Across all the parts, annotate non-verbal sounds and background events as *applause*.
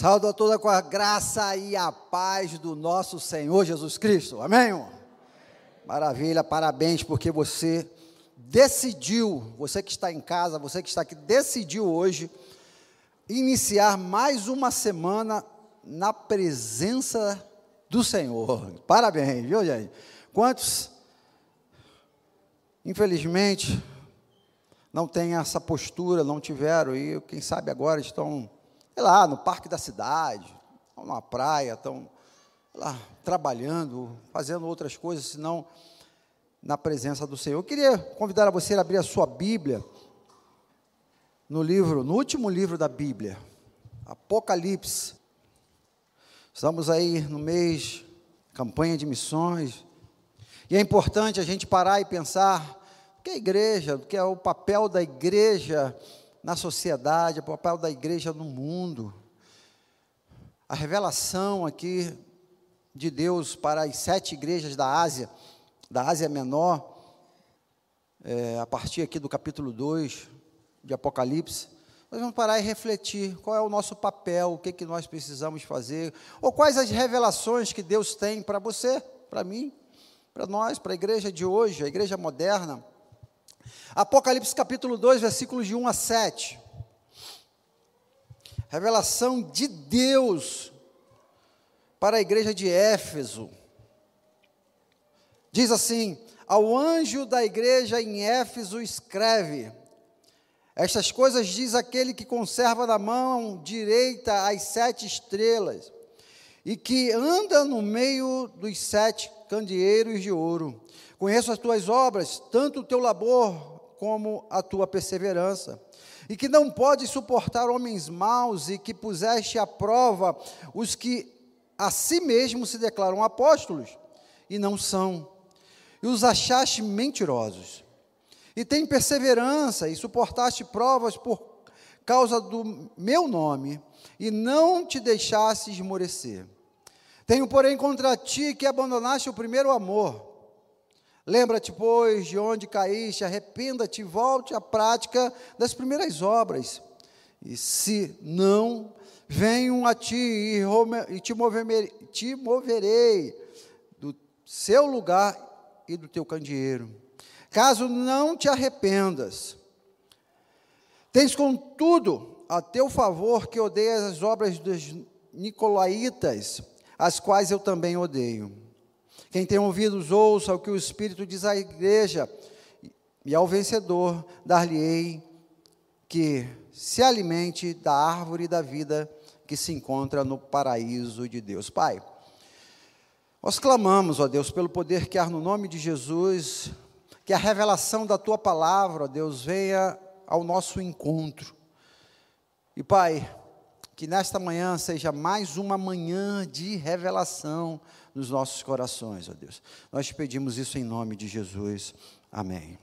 Saúdo a toda com a graça e a paz do nosso Senhor Jesus Cristo. Amém? Irmão? Maravilha, parabéns porque você decidiu, você que está em casa, você que está aqui, decidiu hoje iniciar mais uma semana na presença do Senhor. Parabéns, viu, gente? Quantos, infelizmente, não têm essa postura, não tiveram, e quem sabe agora estão sei lá, no parque da cidade, numa praia, estão lá trabalhando, fazendo outras coisas, senão na presença do Senhor. Eu queria convidar a você a abrir a sua Bíblia no livro, no último livro da Bíblia, Apocalipse. Estamos aí no mês campanha de missões. E é importante a gente parar e pensar o que é a igreja, o que é o papel da igreja na sociedade, o papel da igreja no mundo. A revelação aqui de Deus para as sete igrejas da Ásia, da Ásia Menor, é, a partir aqui do capítulo 2 de Apocalipse, nós vamos parar e refletir qual é o nosso papel, o que, que nós precisamos fazer, ou quais as revelações que Deus tem para você, para mim, para nós, para a igreja de hoje, a igreja moderna. Apocalipse capítulo 2, versículos de 1 a 7. Revelação de Deus para a igreja de Éfeso. Diz assim: Ao anjo da igreja em Éfeso escreve: Estas coisas diz aquele que conserva na mão direita as sete estrelas e que anda no meio dos sete candeeiros de ouro. Conheço as tuas obras, tanto o teu labor como a tua perseverança, e que não pode suportar homens maus, e que puseste à prova os que a si mesmos se declaram apóstolos, e não são, e os achaste mentirosos. E tem perseverança, e suportaste provas por causa do meu nome, e não te deixaste esmorecer. Tenho, porém, contra ti que abandonaste o primeiro amor. Lembra-te, pois, de onde caíste, arrependa-te, volte à prática das primeiras obras. E se não, venham a ti e te, mover, te moverei do seu lugar e do teu candeeiro. Caso não te arrependas, tens contudo a teu favor que odeias as obras dos Nicolaitas, as quais eu também odeio. Quem tem ouvidos, ouça o que o Espírito diz à igreja, e ao vencedor dar-lhe-ei que se alimente da árvore da vida que se encontra no paraíso de Deus. Pai, nós clamamos, ó Deus, pelo poder que há no nome de Jesus, que a revelação da tua palavra, ó Deus, venha ao nosso encontro. E Pai, que nesta manhã seja mais uma manhã de revelação nos nossos corações, ó Deus. Nós te pedimos isso em nome de Jesus. Amém.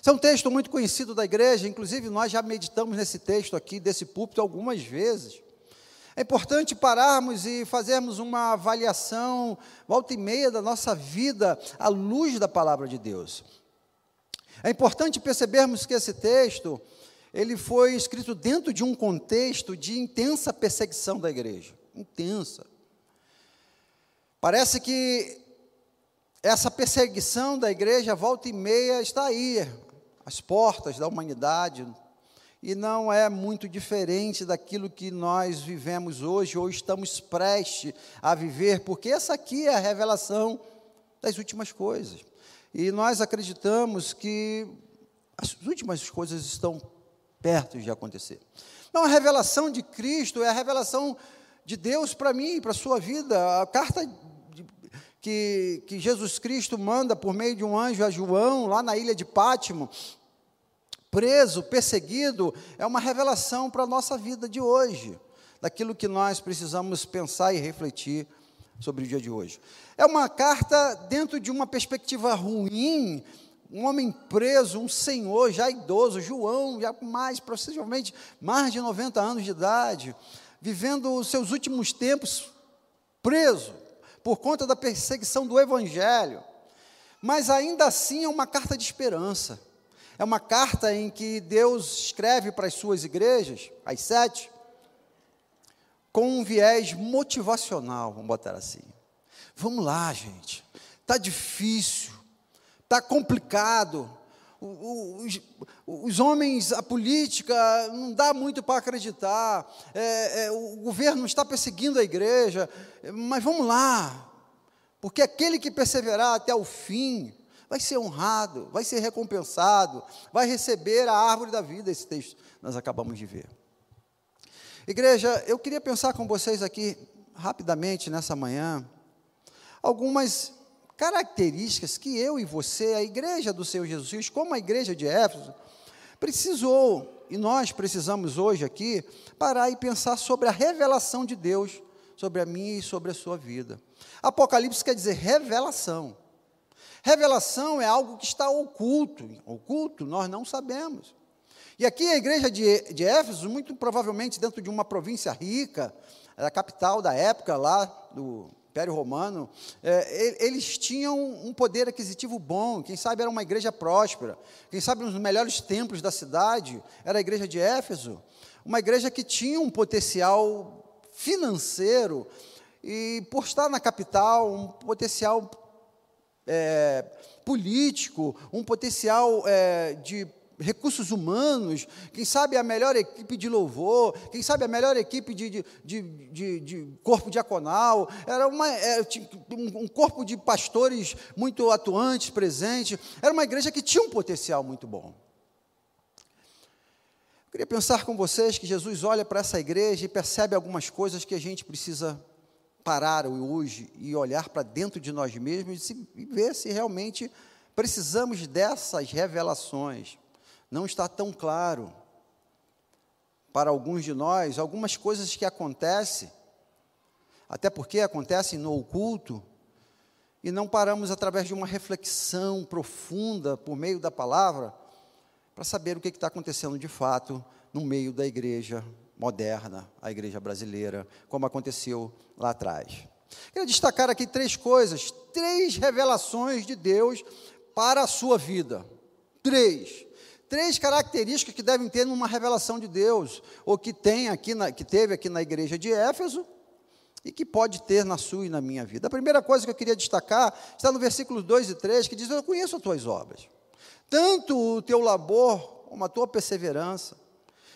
Esse é um texto muito conhecido da igreja, inclusive nós já meditamos nesse texto aqui, desse púlpito, algumas vezes. É importante pararmos e fazermos uma avaliação, volta e meia, da nossa vida à luz da palavra de Deus. É importante percebermos que esse texto, ele foi escrito dentro de um contexto de intensa perseguição da igreja. Intensa. Parece que essa perseguição da igreja, volta e meia, está aí, às portas da humanidade, e não é muito diferente daquilo que nós vivemos hoje, ou estamos prestes a viver, porque essa aqui é a revelação das últimas coisas. E nós acreditamos que as últimas coisas estão perto de acontecer. Não, a revelação de Cristo é a revelação de Deus para mim, para a sua vida. A carta que, que Jesus Cristo manda por meio de um anjo a João, lá na ilha de Pátimo, preso, perseguido, é uma revelação para a nossa vida de hoje, daquilo que nós precisamos pensar e refletir sobre o dia de hoje. É uma carta dentro de uma perspectiva ruim, um homem preso, um senhor já idoso, João, já mais, possivelmente mais de 90 anos de idade, vivendo os seus últimos tempos preso, por conta da perseguição do Evangelho. Mas ainda assim é uma carta de esperança. É uma carta em que Deus escreve para as suas igrejas, as sete, com um viés motivacional, vamos botar assim. Vamos lá, gente. Está difícil, está complicado. Os, os, homens, a política, não dá muito para acreditar. É, é, o governo está perseguindo a igreja, mas vamos lá, porque aquele que perseverar até o fim vai ser honrado, vai ser recompensado, vai receber a árvore da vida. Esse texto nós acabamos de ver. Igreja, eu queria pensar com vocês aqui, rapidamente, nessa manhã, algumas características que eu e você, a igreja do Senhor Jesus Cristo, como a igreja de Éfeso, precisou, e nós precisamos hoje aqui, parar e pensar sobre a revelação de Deus sobre a minha e sobre a sua vida. Apocalipse quer dizer revelação. Revelação é algo que está oculto. Oculto, nós não sabemos. E aqui a igreja de, de Éfeso, muito provavelmente dentro de uma província rica, a capital da época lá do Império Romano, é, eles tinham um poder aquisitivo bom, quem sabe era uma igreja próspera, quem sabe um dos melhores templos da cidade era a igreja de Éfeso, uma igreja que tinha um potencial financeiro e, por estar na capital, um potencial é, político, um potencial é, de recursos humanos, quem sabe a melhor equipe de louvor, quem sabe a melhor equipe de, de, de, de corpo diaconal, era uma, era um corpo de pastores muito atuantes, presentes, era uma igreja que tinha um potencial muito bom. Eu queria pensar com vocês que Jesus olha para essa igreja e percebe algumas coisas que a gente precisa parar hoje e olhar para dentro de nós mesmos e ver se realmente precisamos dessas revelações não está tão claro para alguns de nós algumas coisas que acontecem, até porque acontecem no oculto, e não paramos através de uma reflexão profunda por meio da palavra para saber o que está acontecendo de fato no meio da igreja moderna, a igreja brasileira, como aconteceu lá atrás. Quero destacar aqui três coisas, três revelações de Deus para a sua vida. Três três características que devem ter numa revelação de Deus, ou que tem aqui na, que teve aqui na igreja de Éfeso, e que pode ter na sua e na minha vida. A primeira coisa que eu queria destacar está no versículos 2 e 3, que diz: Eu conheço as tuas obras, tanto o teu labor como a tua perseverança,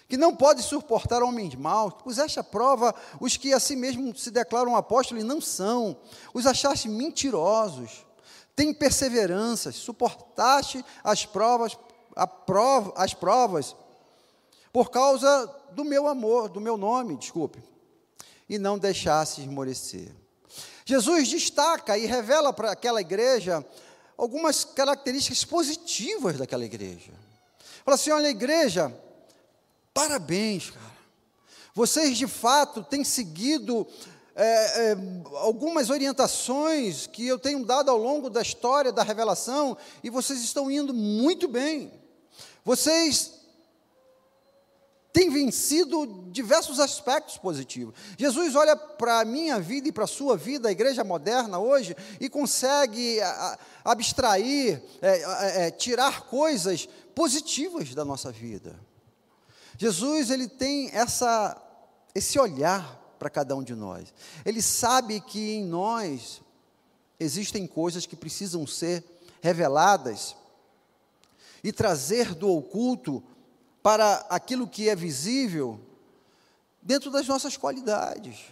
que não pode suportar homens maus, que puseste à prova os que a si mesmo se declaram apóstolos e não são, os achaste mentirosos, tem perseverança, suportaste as provas prova, as provas por causa do meu amor, do meu nome, desculpe, e não deixasse esmorecer. Jesus destaca e revela para aquela igreja algumas características positivas daquela igreja. Fala assim: olha, igreja, parabéns, cara. Vocês de fato têm seguido é, é, algumas orientações que eu tenho dado ao longo da história da revelação e vocês estão indo muito bem. Vocês têm vencido diversos aspectos positivos. Jesus olha para a minha vida e para a sua vida, a igreja moderna hoje, e consegue abstrair, é, é, tirar coisas positivas da nossa vida. Jesus ele tem essa, esse olhar para cada um de nós. Ele sabe que em nós existem coisas que precisam ser reveladas e trazer do oculto para aquilo que é visível dentro das nossas qualidades.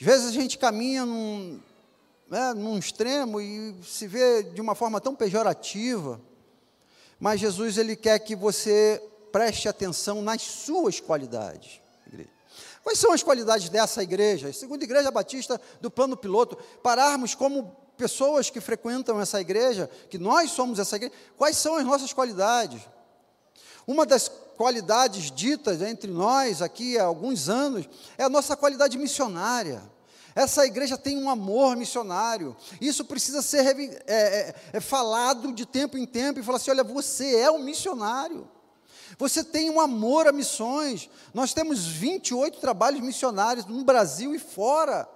Às vezes a gente caminha num, né, num extremo e se vê de uma forma tão pejorativa, mas Jesus ele quer que você preste atenção nas suas qualidades. Quais são as qualidades dessa igreja? Segundo a Igreja Batista do Plano Piloto, pararmos como pessoas que frequentam essa igreja, que nós somos essa igreja, quais são as nossas qualidades? Uma das qualidades ditas entre nós aqui há alguns anos é a nossa qualidade missionária. Essa igreja tem um amor missionário. Isso precisa ser é, é, é, falado de tempo em tempo e falar assim: olha, você é um missionário. Você tem um amor a missões. Nós temos 28 trabalhos missionários no Brasil e fora.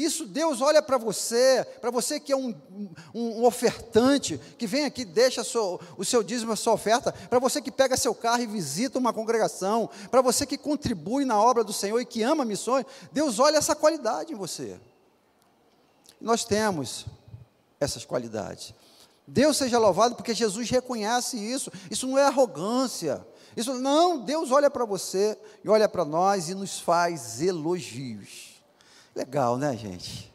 Isso Deus olha para você, para você que é um, um, um, ofertante, que vem aqui, deixa seu, o seu dízimo, a sua oferta, para você que pega seu carro e visita uma congregação, para você que contribui na obra do Senhor e que ama missões, Deus olha essa qualidade em você. Nós temos essas qualidades. Deus seja louvado porque Jesus reconhece isso. Isso não é arrogância. Isso não, Deus olha para você e olha para nós e nos faz elogios. Legal, né, gente?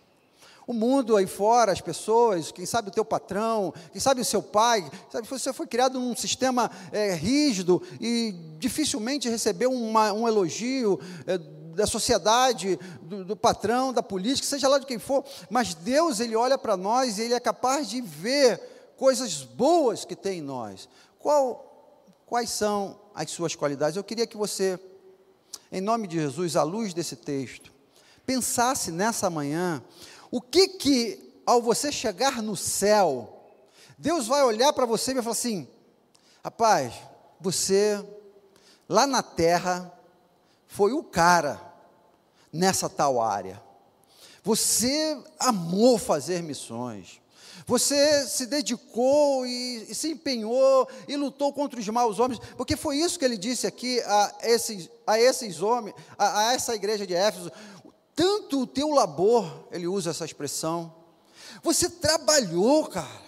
O mundo aí fora, as pessoas, quem sabe o teu patrão, quem sabe o seu pai, sabe, você foi criado num sistema é, rígido e dificilmente recebeu uma, um elogio é, da sociedade, do, do, patrão, da política, seja lá de quem for, mas Deus, Ele olha para nós e Ele é capaz de ver coisas boas que tem em nós. Qual, quais são as suas qualidades. Eu queria que você, em nome de Jesus, à luz desse texto, pensasse nessa manhã, o que que, ao você chegar no céu, Deus vai olhar para você e vai falar assim: rapaz, você, lá na terra, foi o cara nessa tal área. Você amou fazer missões. Você se dedicou e, e, se empenhou e lutou contra os maus homens, porque foi isso que ele disse aqui a esses, a esses homens, a, a essa igreja de Éfeso. Tanto o teu labor, ele usa essa expressão. Você trabalhou, cara.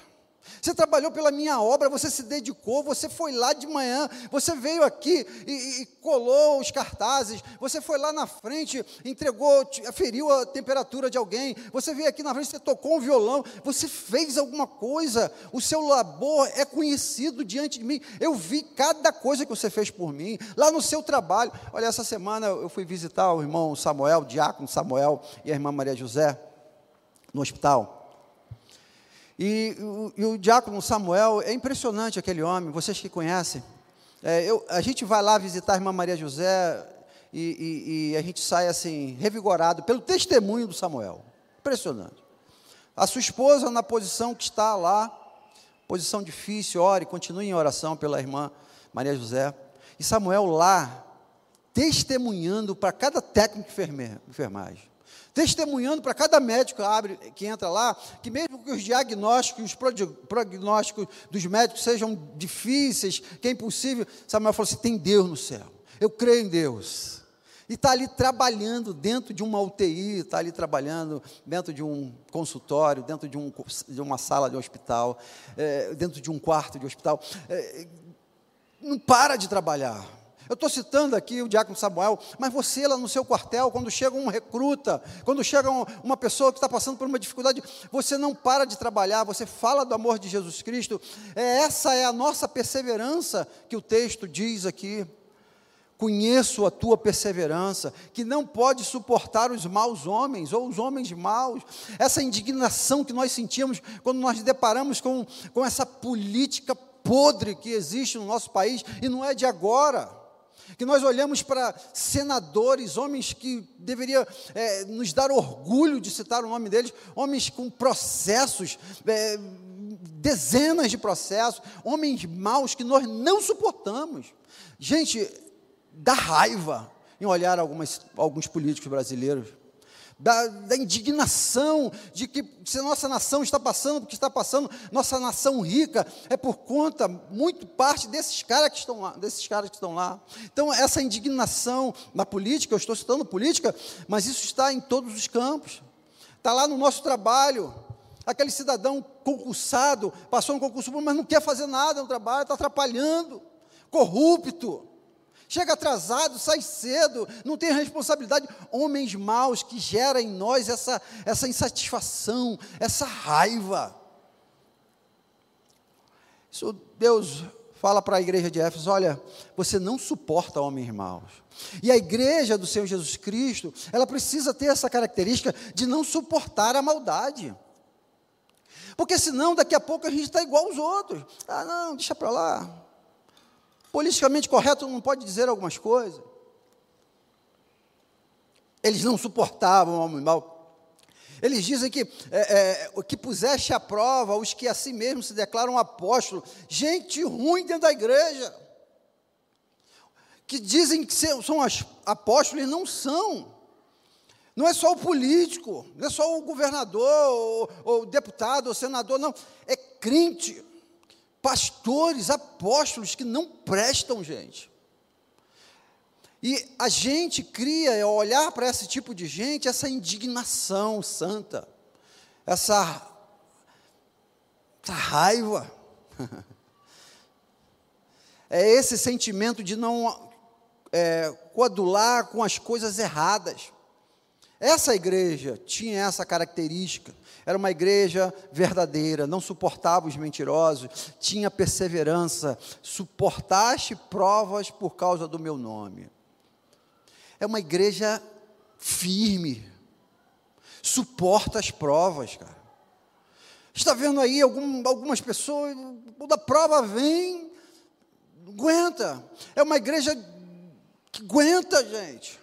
Você trabalhou pela minha obra, você se dedicou, você foi lá de manhã, você veio aqui e, e colou os cartazes, você foi lá na frente, entregou, feriu a temperatura de alguém, você veio aqui na frente, você tocou um violão, você fez alguma coisa, o seu labor é conhecido diante de mim. Eu vi cada coisa que você fez por mim, lá no seu trabalho. Olha, essa semana eu fui visitar o irmão Samuel, o diácono Samuel e a irmã Maria José no hospital. E, o, e o diácono Samuel, é impressionante aquele homem, vocês que conhecem. É, eu, a gente vai lá visitar a irmã Maria José e, e, e, a gente sai assim, revigorado pelo testemunho do Samuel. Impressionante. A sua esposa na posição que está lá, posição difícil, ore, continue em oração pela irmã Maria José. E Samuel lá, testemunhando para cada técnico de enfermagem testemunhando para cada médico que abre, que entra lá, que mesmo que os diagnósticos, os prognósticos dos médicos sejam difíceis, que é impossível, Samuel falou assim: tem Deus no céu, eu creio em Deus. E está ali trabalhando dentro de uma UTI, está ali trabalhando dentro de um consultório, dentro de, um, de uma sala de hospital, é, dentro de um quarto de hospital. É, não para de trabalhar. Eu estou citando aqui o diácono Samuel, mas você lá no seu quartel, quando chega um recruta, quando chega uma pessoa que está passando por uma dificuldade, você não para de trabalhar, você fala do amor de Jesus Cristo. É, essa é a nossa perseverança que o texto diz aqui. Conheço a tua perseverança, que não pode suportar os maus homens ou os homens maus. Essa indignação que nós sentimos quando nós deparamos com, com essa política podre que existe no nosso país e não é de agora que nós olhamos para senadores, homens que deveriam é, nos dar orgulho de citar o nome deles, homens com processos, é, dezenas de processos, homens maus que nós não suportamos. Gente, dá raiva em olhar algumas, alguns políticos brasileiros da, da, indignação de que se nossa nação está passando porque está passando, nossa nação rica é por conta, muito parte desses caras que estão lá, desses caras que estão lá. Então, essa indignação na política, eu estou citando política, mas isso está em todos os campos. Está lá no nosso trabalho. Aquele cidadão concursado, passou no concurso, mas não quer fazer nada no trabalho, está atrapalhando, corrupto chega atrasado, sai cedo, não tem responsabilidade. Homens maus que geram em nós essa, essa insatisfação, essa raiva. Isso Deus fala para a igreja de Éfeso: olha, você não suporta homens maus. E a igreja do Senhor Jesus Cristo, ela precisa ter essa característica de não suportar a maldade. Porque senão, daqui a pouco a gente está igual aos outros. Ah, não, deixa para lá politicamente correto não pode dizer algumas coisas. Eles não suportavam o homem mau. Eles dizem que, é, é, que puseste à prova os que a si mesmos se declaram apóstolos, gente ruim dentro da igreja, que dizem que são apóstolos e não são. Não é só o político, não é só o governador, ou, ou deputado, ou senador, não. É crente, pastores, apóstolos que não prestam, gente. E a gente cria, ao olhar para esse tipo de gente, essa indignação santa, essa, essa raiva. *laughs* É esse sentimento de não é, coadular com as coisas erradas. Essa igreja tinha essa característica. Era uma igreja verdadeira, não suportava os mentirosos, tinha perseverança, suportaste provas por causa do meu nome. É uma igreja firme, suporta as provas, cara. Está vendo aí algum, algumas pessoas, quando a prova vem, aguenta. É uma igreja que aguenta, gente.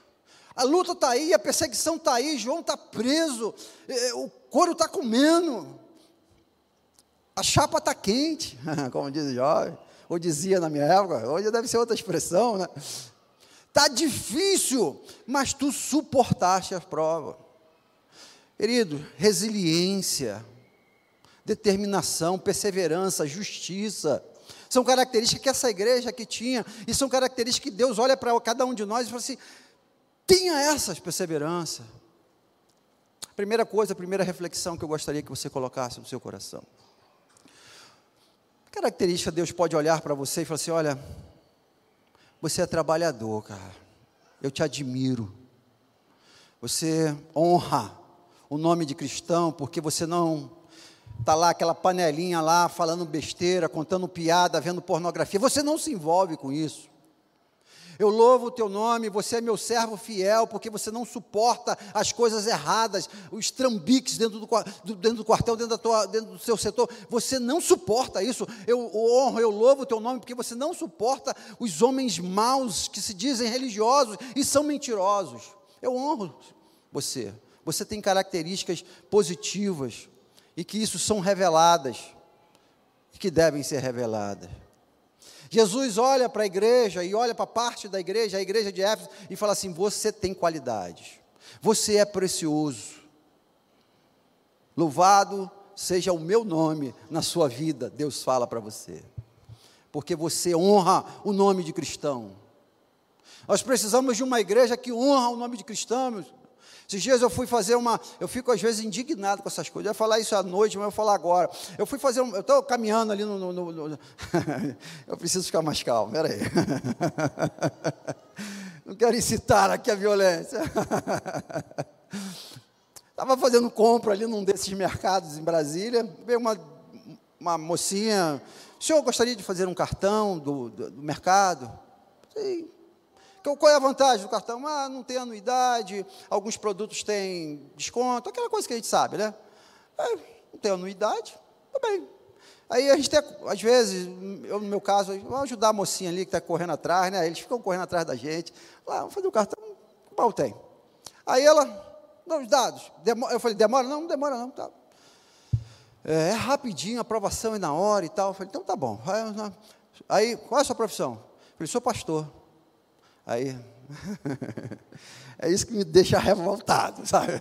A luta está aí, a perseguição está aí, João está preso, é, o couro está comendo, a chapa está quente, *laughs* como diz o jovem, ou dizia na minha época, hoje deve ser outra expressão, né? Está difícil, mas tu suportaste a prova. Querido, resiliência, determinação, perseverança, justiça, são características que essa igreja que tinha, e são características que Deus olha para cada um de nós e fala assim: tenha essas perseverança. Primeira coisa, a primeira reflexão que eu gostaria que você colocasse no seu coração. Característica, Deus pode olhar para você e falar assim: olha, você é trabalhador, cara. Eu te admiro. Você honra o nome de cristão, porque você não está lá aquela panelinha lá falando besteira, contando piada, vendo pornografia. Você não se envolve com isso. Eu louvo o teu nome, você é meu servo fiel, porque você não suporta as coisas erradas, os trambiques dentro do, dentro do quartel, dentro, tua, dentro, do seu setor. Você não suporta isso. Eu honro, eu louvo o teu nome, porque você não suporta os homens maus que se dizem religiosos e são mentirosos. Eu honro você. Você tem características positivas e que isso são reveladas e que devem ser reveladas. Jesus olha para a igreja e olha para parte da igreja, a igreja de Éfeso, e fala assim: Você tem qualidade, você é precioso. Louvado seja o meu nome na sua vida, Deus fala para você, porque você honra o nome de cristão. Nós precisamos de uma igreja que honra o nome de cristãos, esses dias eu fui fazer uma. Eu fico às vezes indignado com essas coisas. Eu ia falar isso à noite, mas eu vou falar agora. Eu fui fazer. Um, eu estou caminhando ali no. no, no, no *laughs* eu preciso ficar mais calmo, peraí. *laughs* Não quero incitar aqui a violência. *laughs* Estava fazendo compra ali num desses mercados em Brasília. Veio uma, uma mocinha. O senhor gostaria de fazer um cartão do, do, do mercado? Sim. Qual é a vantagem do cartão? Ah, não tem anuidade, alguns produtos têm desconto, aquela coisa que a gente sabe, né? É, não tem anuidade, tá bem. Aí a gente tem, às vezes, eu no meu caso, vamos ajudar a mocinha ali que está correndo atrás, né? Eles ficam correndo atrás da gente. Lá, vamos fazer o cartão, qual tem? Aí ela, não, os dados. eu falei, demora? Não, não demora não, tá. É, é rapidinho, aprovação é na hora e tal. Eu falei, então tá bom. Aí, qual é a sua profissão? Eu falei, sou pastor. Aí, *laughs* é isso que me deixa revoltado, *laughs* sabe?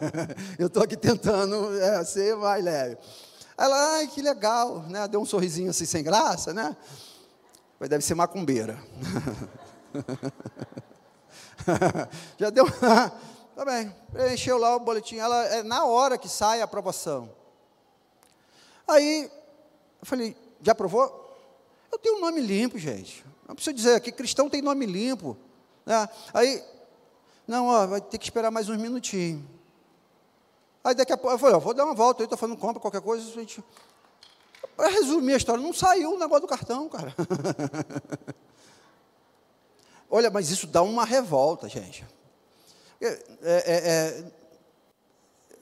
Eu estou aqui tentando é, ser mais leve. Ela, ai, que legal, né? Deu um sorrisinho assim sem graça, né? Mas deve ser macumbeira. *laughs* Já deu. tá bem, preencheu lá o boletim. Ela, é na hora que sai a aprovação. Aí, eu falei, já aprovou? Eu tenho um nome limpo, gente. Não precisa dizer aqui, cristão tem nome limpo. Né? Aí, não, ó, vai ter que esperar mais uns minutinhos. Aí daqui a pouco, eu falei, ó, vou dar uma volta, eu estou fazendo compra, qualquer coisa, a gente... Para resumir a história, não saiu o negócio do cartão, cara. *laughs* Olha, mas isso dá uma revolta, gente. É, é, é,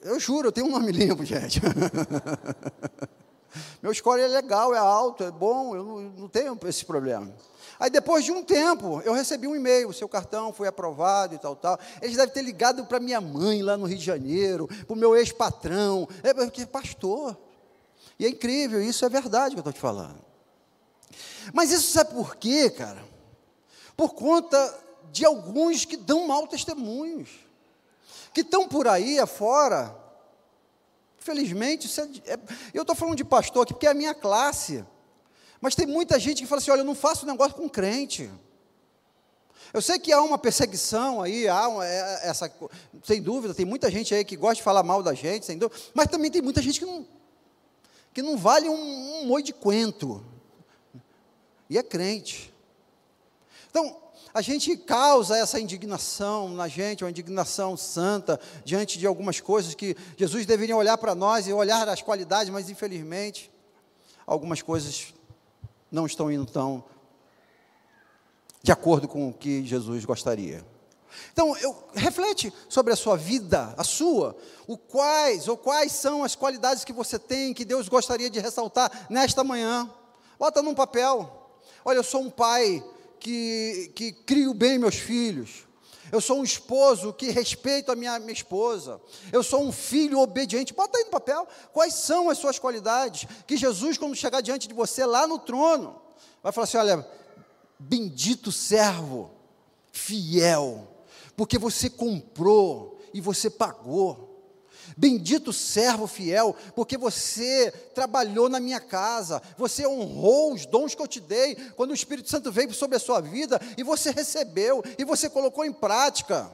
eu juro, eu tenho um nome limpo, gente. *laughs* Meu score é legal, é alto, é bom, eu não, não tenho esse problema. Aí depois de um tempo, eu recebi um e-mail, o seu cartão foi aprovado e tal, tal. Eles devem ter ligado para minha mãe lá no Rio de Janeiro, para o meu ex-patrão, é porque pastor. E é incrível, isso é verdade que eu estou te falando. Mas isso sabe por quê, cara? Por conta de alguns que dão mau testemunhos. que estão por aí afora. Infelizmente, é, é, eu estou falando de pastor aqui porque é a minha classe. Mas tem muita gente que fala assim: olha, eu não faço negócio com crente. Eu sei que há uma perseguição aí, há uma, é, essa, sem dúvida, tem muita gente aí que gosta de falar mal da gente, sem dúvida, mas também tem muita gente que não, que não vale um, um de quento, e é crente. Então, a gente causa essa indignação na gente, uma indignação santa, diante de algumas coisas que Jesus deveria olhar para nós e olhar as qualidades, mas infelizmente, algumas coisas não estão indo tão de acordo com o que Jesus gostaria. Então, eu, reflete sobre a sua vida, a sua, o quais ou quais são as qualidades que você tem que Deus gostaria de ressaltar nesta manhã. Bota num papel. Olha, eu sou um pai que, que crio bem meus filhos. Eu sou um esposo que respeito a minha, minha esposa. Eu sou um filho obediente. Bota aí no papel quais são as suas qualidades. Que Jesus, quando chegar diante de você lá no trono, vai falar assim: olha, Bendito servo, fiel, porque você comprou e você pagou. Bendito servo fiel, porque você trabalhou na minha casa, você honrou os dons que eu te dei, quando o Espírito Santo veio sobre a sua vida, e você recebeu, e você colocou em prática,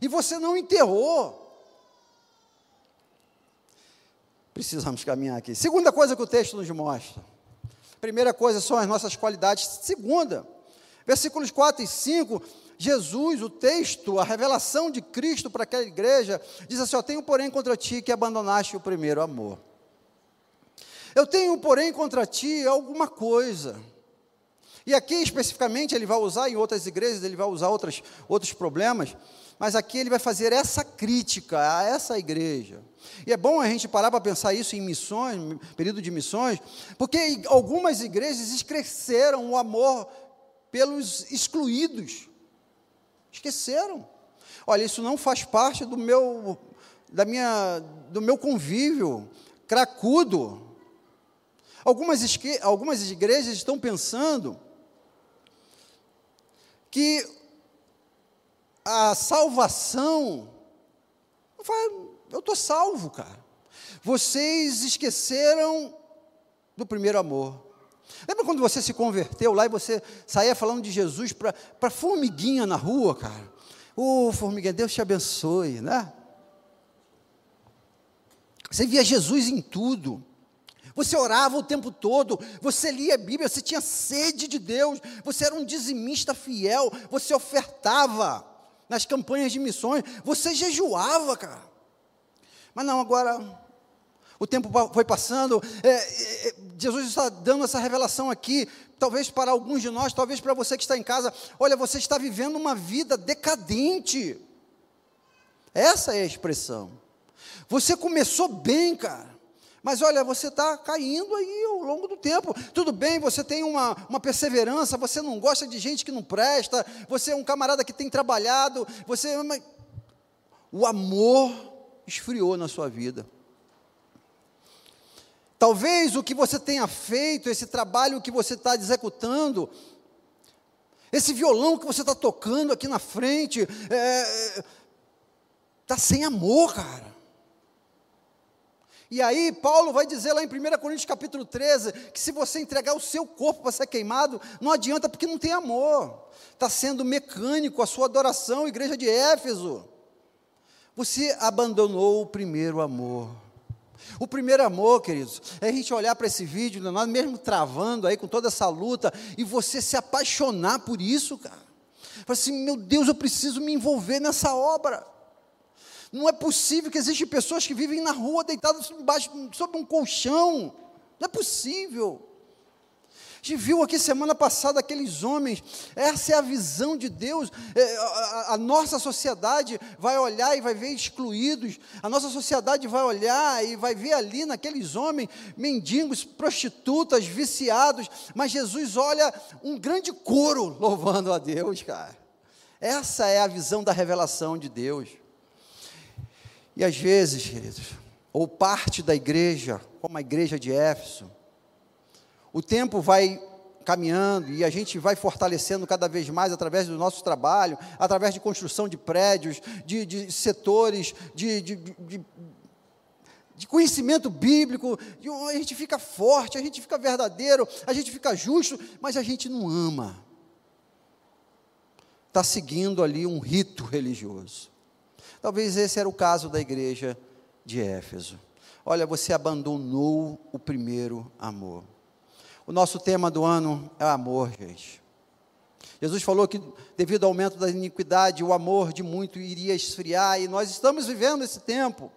e você não enterrou. Precisamos caminhar aqui. Segunda coisa que o texto nos mostra. Primeira coisa são as nossas qualidades. Segunda, Versículos 4 e 5, Jesus, o texto, a revelação de Cristo para aquela igreja, diz assim: ó, Tenho, porém, contra ti que abandonaste o primeiro amor. Eu tenho, porém, contra ti alguma coisa. E aqui especificamente ele vai usar, em outras igrejas ele vai usar outras, outros problemas, mas aqui ele vai fazer essa crítica a essa igreja. E é bom a gente parar para pensar isso em missões, período de missões, porque algumas igrejas esqueceram o amor pelos excluídos. Esqueceram. Olha, isso não faz parte do meu, da minha, do meu convívio cracudo. Algumas, algumas igrejas estão pensando que a salvação, eu estou salvo, cara. Vocês esqueceram do primeiro amor. Lembra quando você se converteu lá e você saía falando de Jesus para formiguinha na rua, cara? Ô, oh, formiguinha, Deus te abençoe, né? Você via Jesus em tudo. Você orava o tempo todo, você lia a Bíblia, você tinha sede de Deus, você era um dizimista fiel, você ofertava nas campanhas de missões, você jejuava, cara. Mas não, agora o tempo foi passando, é, é, é, Jesus está dando essa revelação aqui, talvez para alguns de nós, talvez para você que está em casa, olha, você está vivendo uma vida decadente. Essa é a expressão. Você começou bem, cara. Mas olha, você está caindo aí ao longo do tempo. Tudo bem, você tem uma, uma perseverança, você não gosta de gente que não presta, você é um camarada que tem trabalhado, você. O amor esfriou na sua vida. Talvez o que você tenha feito, esse trabalho que você está executando, esse violão que você está tocando aqui na frente, está é, tá sem amor, cara. E aí, Paulo vai dizer lá em 1 Coríntios capítulo 13, que se você entregar o seu corpo para ser queimado, não adianta porque não tem amor. Está sendo mecânico a sua adoração, igreja de Éfeso. Você abandonou o primeiro amor. O primeiro amor, queridos, é a gente olhar para esse vídeo, nós mesmo travando aí com toda essa luta, e você se apaixonar por isso, cara. Fala assim, meu Deus, eu preciso me envolver nessa obra. Não é possível que existem pessoas que vivem na rua deitadas embaixo, sob um colchão. Não é possível. Gente viu aqui semana passada aqueles homens, essa é a visão de Deus. É, a, a, nossa sociedade vai olhar e vai ver excluídos, a nossa sociedade vai olhar e vai ver ali naqueles homens, mendigos, prostitutas, viciados, mas Jesus olha um grande coro *laughs* louvando a Deus, cara. Essa é a visão da revelação de Deus. E às vezes, queridos, ou parte da igreja, como a igreja de Éfeso, o tempo vai caminhando e a gente vai fortalecendo cada vez mais através do nosso trabalho, através de construção de prédios, de, de setores, de, de, de, de conhecimento bíblico, a gente fica forte, a gente fica verdadeiro, a gente fica justo, mas a gente não ama. Está seguindo ali um rito religioso. Talvez esse era o caso da igreja de Éfeso. Olha, você abandonou o primeiro amor. O nosso tema do ano é amor, gente. Jesus falou que, devido ao aumento da iniquidade, o amor de muito iria esfriar, e nós estamos vivendo esse tempo.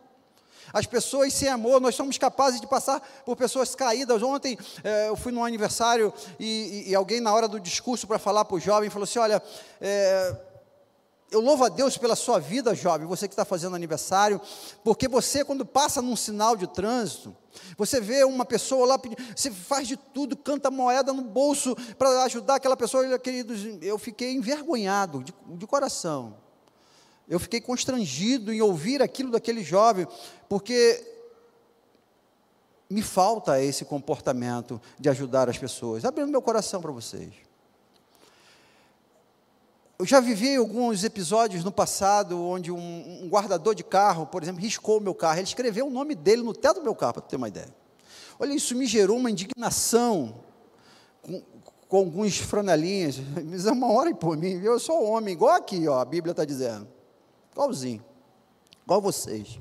As pessoas sem amor, nós somos capazes de passar por pessoas caídas. Ontem é, eu fui num aniversário e, e, e, alguém, na hora do discurso, para falar para o jovem, falou assim: Olha, é, eu louvo a Deus pela sua vida, jovem, você que está fazendo aniversário, porque você, quando passa num sinal de trânsito, você vê uma pessoa lá, você faz de tudo, canta moeda no bolso para ajudar aquela pessoa. Queridos, eu fiquei envergonhado de, de coração. Eu fiquei constrangido em ouvir aquilo daquele jovem, porque me falta esse comportamento de ajudar as pessoas. Abrindo meu coração para vocês. Eu já vivi alguns episódios no passado onde um, um, guardador de carro, por exemplo, riscou o meu carro. Ele escreveu o nome dele no teto do meu carro, para ter uma ideia. Olha, isso me gerou uma indignação com, com alguns franelinhas. *laughs* Me dá uma hora por mim, eu sou homem, igual aqui, ó, a Bíblia está dizendo. Igualzinho. Igual vocês.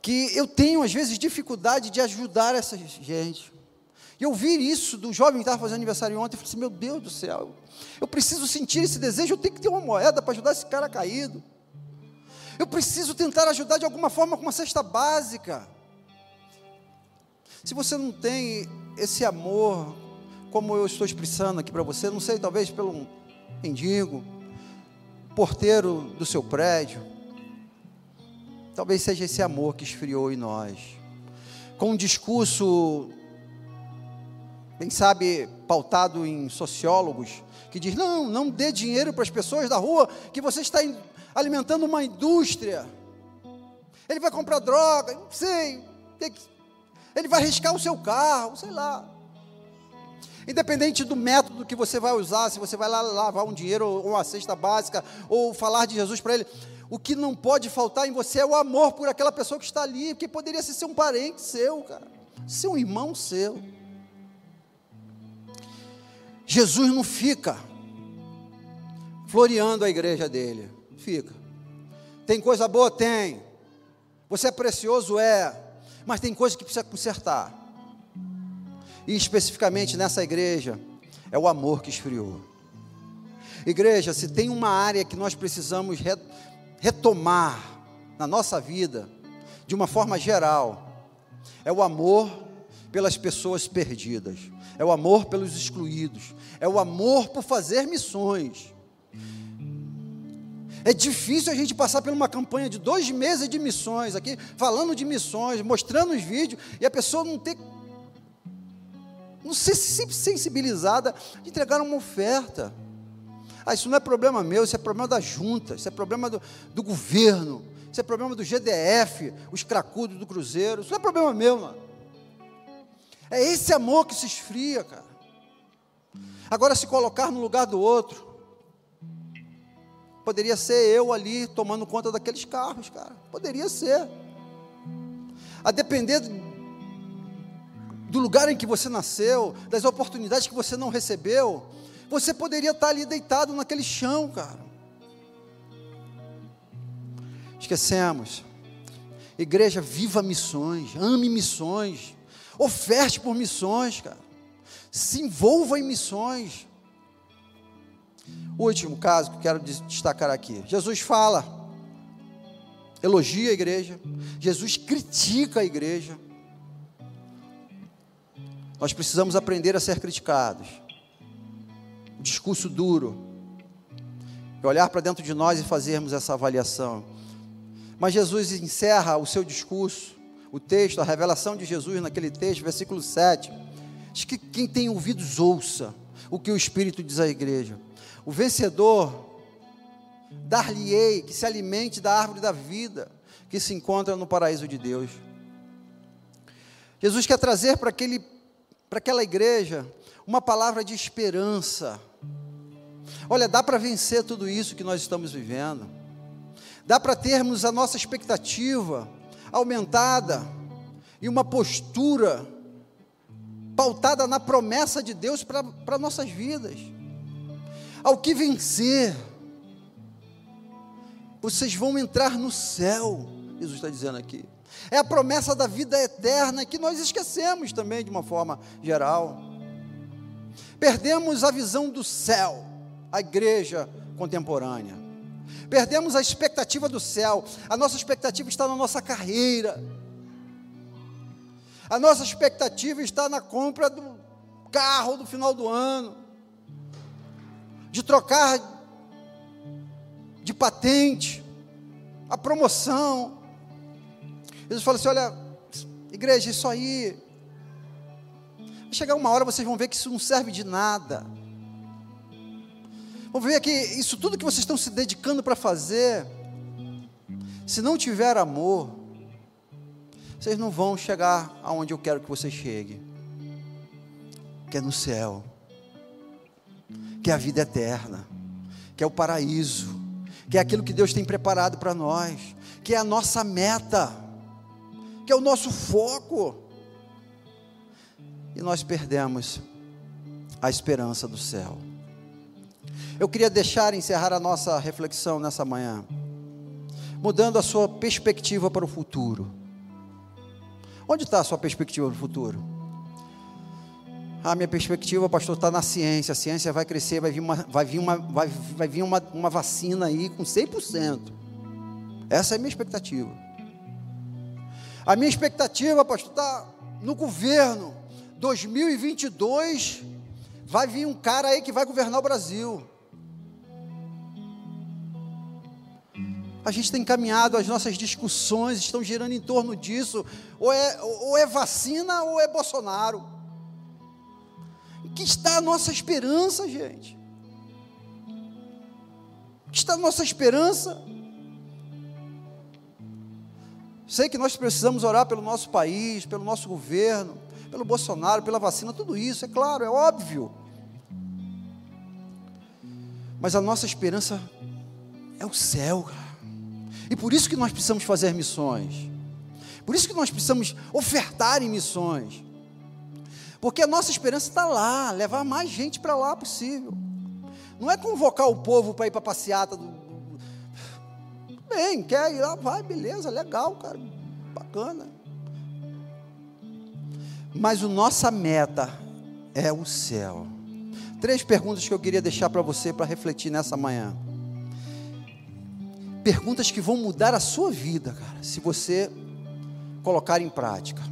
Que eu tenho, às vezes, dificuldade de ajudar essa gente. E eu vi isso do jovem que estava fazendo aniversário ontem, eu falei assim, meu Deus do céu, eu preciso sentir esse desejo, eu tenho que ter uma moeda para ajudar esse cara caído. Eu preciso tentar ajudar de alguma forma com uma cesta básica. Se você não tem esse amor, como eu estou expressando aqui para você, não sei, talvez pelo mendigo, porteiro do seu prédio, talvez seja esse amor que esfriou em nós. Com um discurso, quem sabe, pautado em sociólogos, que diz: não, não dê dinheiro para as pessoas da rua, que você está alimentando uma indústria. Ele vai comprar droga, não sei. Ele vai arriscar o seu carro, sei lá. Independente do método que você vai usar, se você vai lá lavar um dinheiro ou uma cesta básica, ou falar de Jesus para ele, o que não pode faltar em você é o amor por aquela pessoa que está ali, que poderia ser um parente seu, cara, ser um irmão seu. Jesus não fica floreando a igreja dele. Fica. Tem coisa boa? Tem. Você é precioso? É. Mas tem coisa que precisa consertar. E especificamente nessa igreja, é o amor que esfriou. Igreja, se tem uma área que nós precisamos retomar na nossa vida, de uma forma geral, é o amor pelas pessoas perdidas é o amor pelos excluídos, é o amor por fazer missões. É difícil a gente passar por uma campanha de dois meses de missões aqui, falando de missões, mostrando os vídeos, e a pessoa não ter. não ser sensibilizada de entregar uma oferta. Ah, isso não é problema meu, isso é problema da junta, isso é problema do, do governo, isso é problema do GDF, os cracudos do Cruzeiro, isso não é problema meu, mano. É esse amor que se esfria, cara. Agora, se colocar no lugar do outro, poderia ser eu ali tomando conta daqueles carros, cara. Poderia ser. A depender do lugar em que você nasceu, das oportunidades que você não recebeu, você poderia estar ali deitado naquele chão, cara. Esquecemos. Igreja, viva missões, ame missões. Oferte por missões, cara. Se envolva em missões. O último caso que eu quero destacar aqui. Jesus fala, elogia a igreja. Jesus critica a igreja. Nós precisamos aprender a ser criticados. discurso duro. E olhar para dentro de nós e fazermos essa avaliação. Mas Jesus encerra o seu discurso o texto, a revelação de Jesus naquele texto, versículo 7. Diz que quem tem ouvidos ouça o que o Espírito diz à igreja. O vencedor, dar-lhe-ei que se alimente da árvore da vida que se encontra no paraíso de Deus. Jesus quer trazer para, aquele, para aquela igreja uma palavra de esperança. Olha, dá para vencer tudo isso que nós estamos vivendo. Dá para termos a nossa expectativa aumentada e uma postura pautada na promessa de Deus para nossas vidas. Ao que vencer, vocês vão entrar no céu, Jesus está dizendo aqui. É a promessa da vida eterna que nós esquecemos também de uma forma geral. Perdemos a visão do céu, a igreja contemporânea. Perdemos a expectativa do céu. A nossa expectativa está na nossa carreira. A nossa expectativa está na compra do carro do final do ano. De trocar de patente, a promoção. Jesus fala assim: olha, igreja, isso aí. Vai chegar uma hora vocês vão ver que isso não serve de nada. Vão ver que isso tudo que vocês estão se dedicando para fazer, se não tiver amor, vocês não vão chegar aonde eu quero que vocês cheguem, que é no céu, que é a vida eterna, que é o paraíso, que é aquilo que Deus tem preparado para nós, que é a nossa meta, que é o nosso foco. E nós perdemos a esperança do céu. Eu queria deixar encerrar a nossa reflexão nessa manhã, mudando a sua perspectiva para o futuro. Onde está a sua perspectiva para o futuro? A minha perspectiva, pastor, está na ciência. A ciência vai crescer, vai vir uma, vai vir uma, vai, vai vir uma, uma vacina aí com 100%. Essa é a minha expectativa. A minha expectativa, pastor, está no governo. 2022 vai vir um cara aí que vai governar o Brasil. A gente tem caminhado, as nossas discussões estão girando em torno disso. Ou é, ou é vacina ou é Bolsonaro que está a nossa esperança, gente? Que está a nossa esperança? Sei que nós precisamos orar pelo nosso país, pelo nosso governo, pelo Bolsonaro, pela vacina, tudo isso, é claro, é óbvio. Mas a nossa esperança é o céu, cara. E por isso que nós precisamos fazer missões. Por isso que nós precisamos ofertar em missões. Porque a nossa esperança está lá, levar mais gente para lá possível. Não é convocar o povo para ir para a passeata do. Bem, quer ir lá, vai, beleza, legal, cara, bacana. Mas a nossa meta é o céu. Três perguntas que eu queria deixar para você para refletir nessa manhã. Perguntas que vão mudar a sua vida, cara, se você colocar em prática.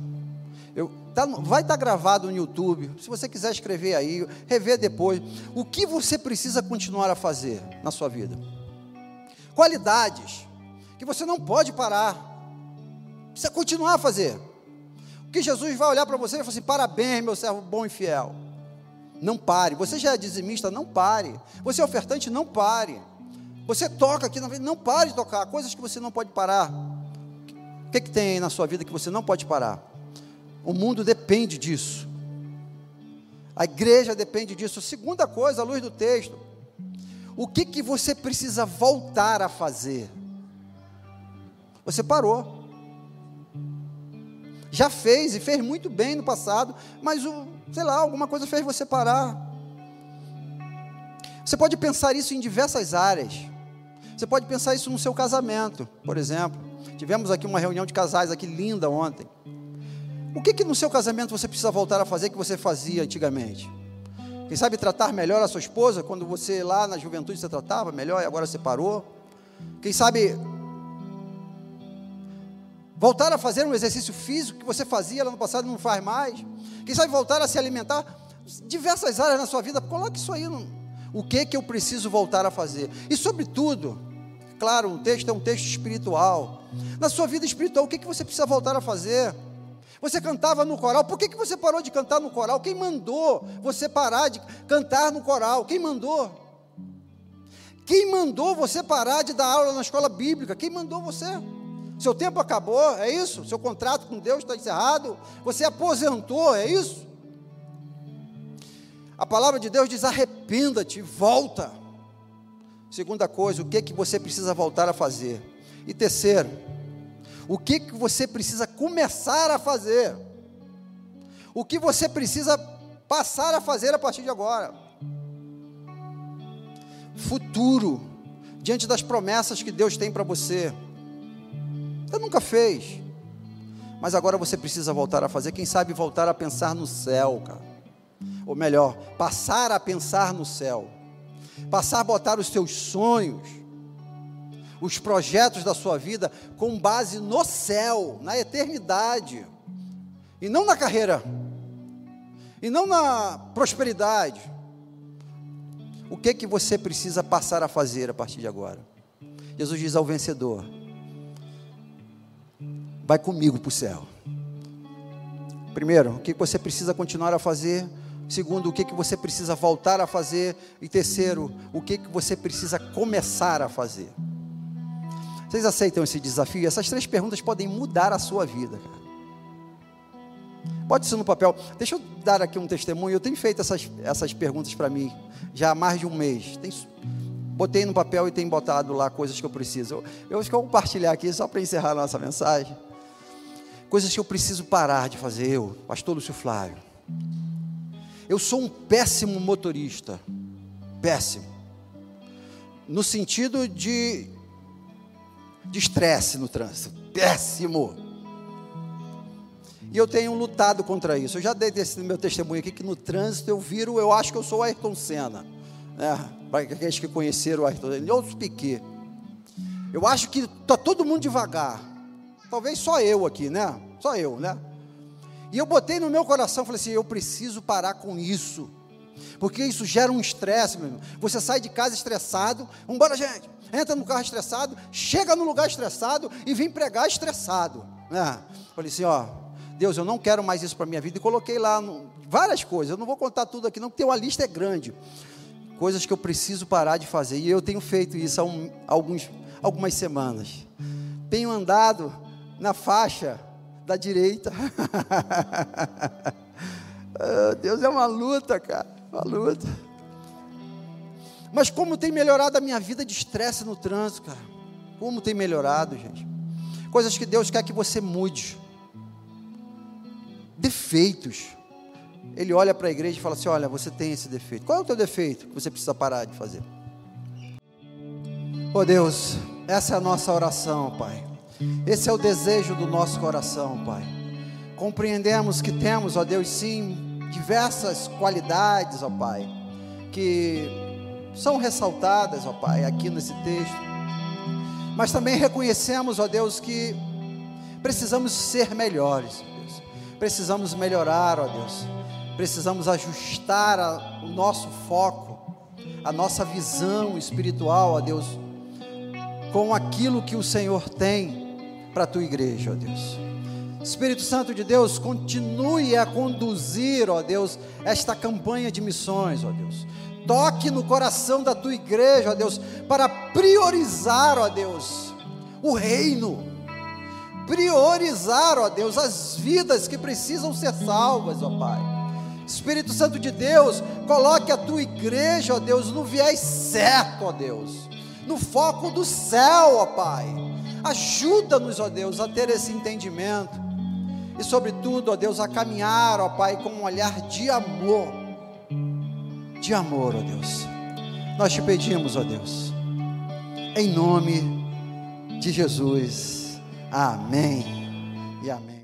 Eu, tá, vai estar tá gravado no YouTube. Se você quiser escrever aí, rever depois. O que você precisa continuar a fazer na sua vida? Qualidades que você não pode parar. Precisa continuar a fazer. O que Jesus vai olhar para você e falar assim: parabéns, meu servo bom e fiel. Não pare. Você já é dizimista, não pare. Você é ofertante, não pare. Você toca aqui na frente, não pare de tocar. Coisas que você não pode parar. O que, que tem aí na sua vida que você não pode parar? O mundo depende disso. A igreja depende disso. Segunda coisa, à luz do texto, o que que você precisa voltar a fazer? Você parou. Já fez e fez muito bem no passado, mas o, sei lá, alguma coisa fez você parar. Você pode pensar isso em diversas áreas. Você pode pensar isso no seu casamento, por exemplo. Tivemos aqui uma reunião de casais aqui linda ontem. O que, que no seu casamento você precisa voltar a fazer que você fazia antigamente? Quem sabe tratar melhor a sua esposa quando você lá na juventude você tratava melhor e agora você parou? Quem sabe voltar a fazer um exercício físico que você fazia lá no passado e não faz mais? Quem sabe voltar a se alimentar? Diversas áreas na sua vida, coloque isso aí. No, o que que eu preciso voltar a fazer? E sobretudo, claro, um texto é um texto espiritual. Na sua vida espiritual, o que que você precisa voltar a fazer? Você cantava no coral, por que, que você parou de cantar no coral? Quem mandou você parar de cantar no coral? Quem mandou? Quem mandou você parar de dar aula na escola bíblica? Quem mandou você? Seu tempo acabou, é isso? Seu contrato com Deus está encerrado? Você aposentou, é isso? A palavra de Deus diz: arrependa-te, volta. Segunda coisa, o que que você precisa voltar a fazer? E terceiro, o que que você precisa começar a fazer? O que você precisa passar a fazer a partir de agora? Futuro, diante das promessas que Deus tem para você. Você nunca fez, mas agora você precisa voltar a fazer. Quem sabe voltar a pensar no céu, cara. Ou melhor, passar a pensar no céu passar a botar os seus sonhos, os projetos da sua vida com base no céu, na eternidade, e não na carreira, e não na prosperidade. O que que você precisa passar a fazer a partir de agora? Jesus diz ao vencedor: Vai comigo para o céu. Primeiro, o que você precisa continuar a fazer? Segundo, o que, que você precisa voltar a fazer. E terceiro, o que, que você precisa começar a fazer. Vocês aceitam esse desafio? Essas três perguntas podem mudar a sua vida, cara. Pode ser no papel. Deixa eu dar aqui um testemunho. Eu tenho feito essas, essas perguntas para mim já há mais de um mês. Tem, botei no papel e tenho botado lá coisas que eu preciso. Eu, eu acho que eu vou compartilhar aqui só para encerrar a nossa mensagem. Coisas que eu preciso parar de fazer, eu, pastor Lúcio Flávio. Eu sou um péssimo motorista. Péssimo. No sentido de de estresse no trânsito. Péssimo. E eu tenho lutado contra isso. Eu já dei esse meu testemunho aqui que no trânsito eu viro, eu acho que eu sou o Ayrton Senna. Né? Para aqueles que conheceram o Ayrton Senna, outros Piquet. Eu acho que está todo mundo devagar. Talvez só eu aqui, né? Só eu, né? E eu botei no meu coração, falei assim: eu preciso parar com isso. Porque isso gera um estresse, meu irmão. Você sai de casa estressado, vambora, gente. Entra no carro estressado, chega no lugar estressado e vem pregar estressado. Né? Falei assim: ó, Deus, eu não quero mais isso para minha vida. E coloquei lá no, várias coisas. Eu não vou contar tudo aqui, não, porque uma lista é grande. Coisas que eu preciso parar de fazer. E eu tenho feito isso há um, alguns, algumas semanas. Tenho andado na faixa da direita. oh, *laughs* Deus é uma luta, cara, uma luta. Mas como tem melhorado a minha vida de estresse no trânsito, cara? Como tem melhorado, gente? Coisas que Deus quer que você mude. Defeitos. Ele olha para a igreja e fala assim: Olha, você tem esse defeito. Qual é o teu defeito que você precisa parar de fazer? Oh Deus, essa é a nossa oração, Pai. Esse é o desejo do nosso coração, Pai. Compreendemos que temos, ó Deus, sim, diversas qualidades, ó Pai, que são ressaltadas, ó Pai, aqui nesse texto. Mas também reconhecemos, ó Deus, que precisamos ser melhores, ó Deus. Precisamos melhorar, ó Deus. Precisamos ajustar a, o nosso foco, a nossa visão espiritual, ó Deus, com aquilo que o Senhor tem para a tua igreja, ó Deus. Espírito Santo de Deus, continue a conduzir, ó Deus, esta campanha de missões, ó Deus. Toque no coração da tua igreja, ó Deus, para priorizar, ó Deus, o reino. Priorizar, ó Deus, as vidas que precisam ser salvas, ó Pai. Espírito Santo de Deus, coloque a tua igreja, ó Deus, no viés certo, ó Deus, no foco do céu, ó Pai Ajuda-nos, ó Deus, a ter esse entendimento. E, sobretudo, ó Deus, a caminhar, ó Pai, com um olhar de amor. De amor, ó Deus. Nós te pedimos, ó Deus. Em nome de Jesus. Amém e amém.